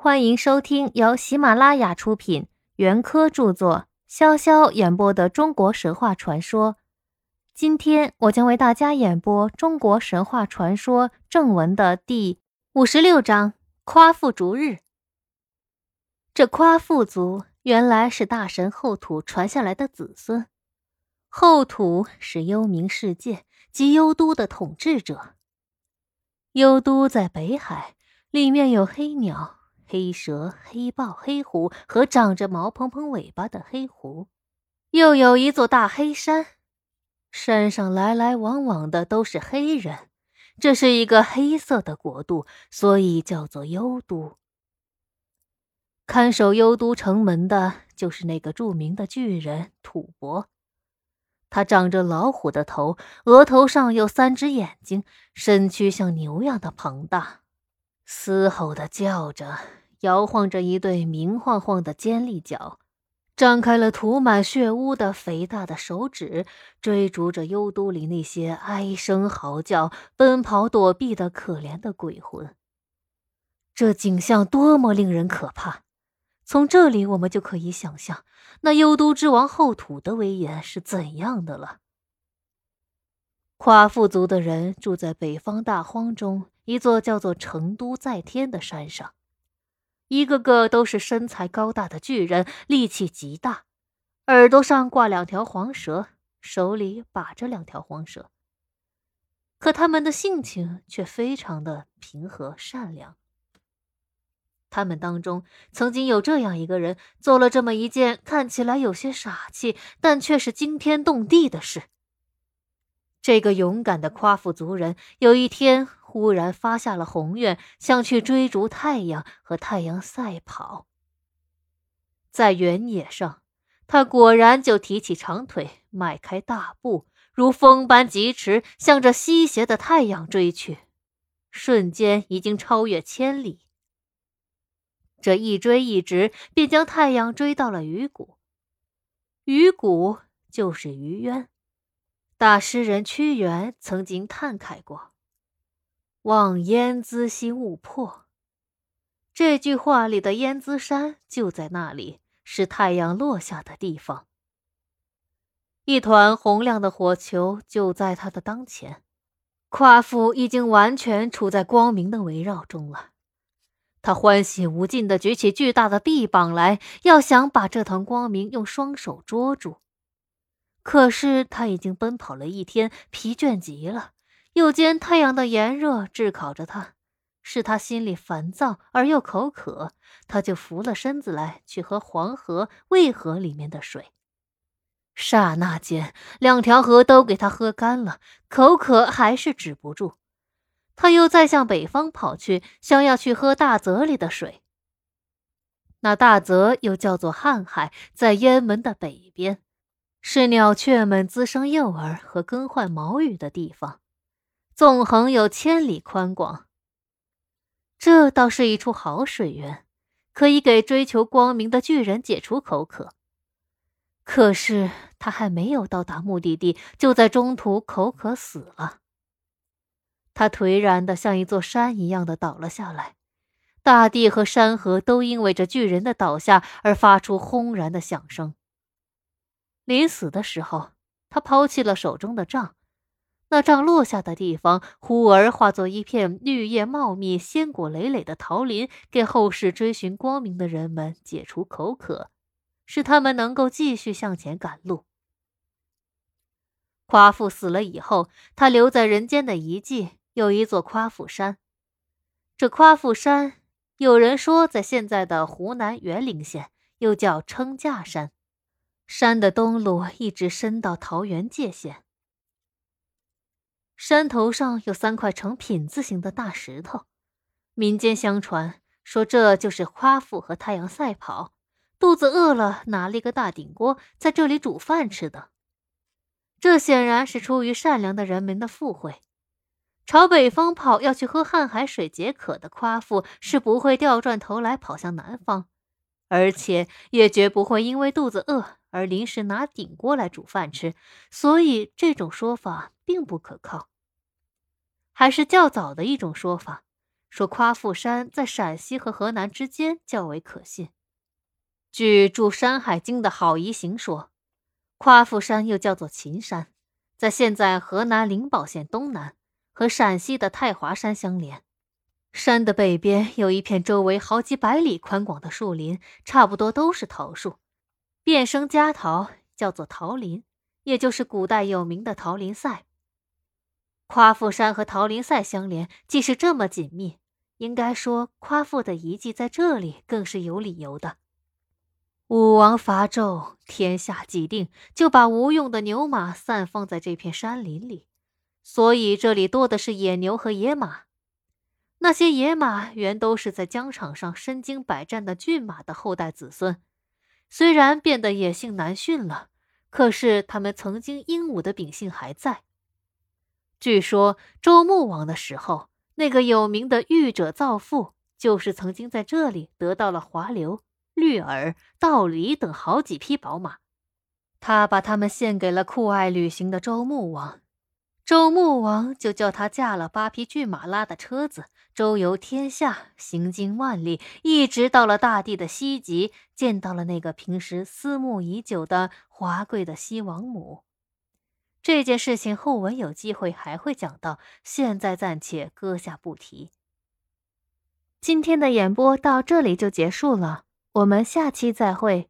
欢迎收听由喜马拉雅出品、袁科著作、潇潇演播的中国神话传说。今天我将为大家演播中国神话传说正文的第五十六章——夸父逐日。这夸父族原来是大神后土传下来的子孙，后土是幽冥世界及幽都的统治者。幽都在北海，里面有黑鸟。黑蛇、黑豹、黑虎和长着毛蓬蓬尾巴的黑狐，又有一座大黑山，山上来来往往的都是黑人。这是一个黑色的国度，所以叫做幽都。看守幽都城门的就是那个著名的巨人吐蕃，他长着老虎的头，额头上有三只眼睛，身躯像牛一样的庞大，嘶吼的叫着。摇晃着一对明晃晃的尖利角，张开了涂满血污的肥大的手指，追逐着幽都里那些哀声嚎叫、奔跑躲避的可怜的鬼魂。这景象多么令人可怕！从这里我们就可以想象，那幽都之王后土的威严是怎样的了。夸父族的人住在北方大荒中一座叫做成都在天的山上。一个个都是身材高大的巨人，力气极大，耳朵上挂两条黄蛇，手里把着两条黄蛇。可他们的性情却非常的平和善良。他们当中曾经有这样一个人，做了这么一件看起来有些傻气，但却是惊天动地的事。这个勇敢的夸父族人有一天。忽然发下了宏愿，想去追逐太阳和太阳赛跑。在原野上，他果然就提起长腿，迈开大步，如风般疾驰，向着西斜的太阳追去。瞬间已经超越千里。这一追一直，便将太阳追到了鱼谷。鱼谷就是鱼渊。大诗人屈原曾经叹慨过。望烟姿兮勿迫。这句话里的烟姿山就在那里，是太阳落下的地方。一团红亮的火球就在他的当前，夸父已经完全处在光明的围绕中了。他欢喜无尽地举起巨大的臂膀来，要想把这团光明用双手捉住。可是他已经奔跑了一天，疲倦极了。又见太阳的炎热炙烤着他，使他心里烦躁而又口渴，他就伏了身子来去喝黄河、渭河里面的水。刹那间，两条河都给他喝干了，口渴还是止不住。他又再向北方跑去，想要去喝大泽里的水。那大泽又叫做瀚海，在雁门的北边，是鸟雀们滋生幼儿和更换毛羽的地方。纵横有千里宽广，这倒是一处好水源，可以给追求光明的巨人解除口渴。可是他还没有到达目的地，就在中途口渴死了。他颓然的像一座山一样的倒了下来，大地和山河都因为这巨人的倒下而发出轰然的响声。临死的时候，他抛弃了手中的杖。那杖落下的地方，忽而化作一片绿叶茂密、鲜果累累的桃林，给后世追寻光明的人们解除口渴，使他们能够继续向前赶路。夸父死了以后，他留在人间的遗迹有一座夸父山。这夸父山，有人说在现在的湖南沅陵县，又叫称架山。山的东路一直伸到桃园界限。山头上有三块呈品字形的大石头，民间相传说这就是夸父和太阳赛跑，肚子饿了拿了一个大顶锅在这里煮饭吃的。这显然是出于善良的人们的附会。朝北方跑要去喝瀚海水解渴的夸父是不会掉转头来跑向南方，而且也绝不会因为肚子饿而临时拿顶锅来煮饭吃，所以这种说法并不可靠。还是较早的一种说法，说夸父山在陕西和河南之间较为可信。据著《山海经》的郝宜行说，夸父山又叫做秦山，在现在河南灵宝县东南，和陕西的太华山相连。山的北边有一片周围好几百里宽广的树林，差不多都是桃树，变生佳桃，叫做桃林，也就是古代有名的桃林赛。夸父山和桃林赛相连，既是这么紧密，应该说夸父的遗迹在这里更是有理由的。武王伐纣，天下既定，就把无用的牛马散放在这片山林里，所以这里多的是野牛和野马。那些野马原都是在疆场上身经百战的骏马的后代子孙，虽然变得野性难驯了，可是他们曾经英武的秉性还在。据说周穆王的时候，那个有名的御者造父，就是曾经在这里得到了华流。绿耳、道离等好几匹宝马，他把他们献给了酷爱旅行的周穆王，周穆王就叫他驾了八匹骏马拉的车子，周游天下，行经万里，一直到了大地的西极，见到了那个平时思慕已久的华贵的西王母。这件事情后文有机会还会讲到，现在暂且搁下不提。今天的演播到这里就结束了。我们下期再会。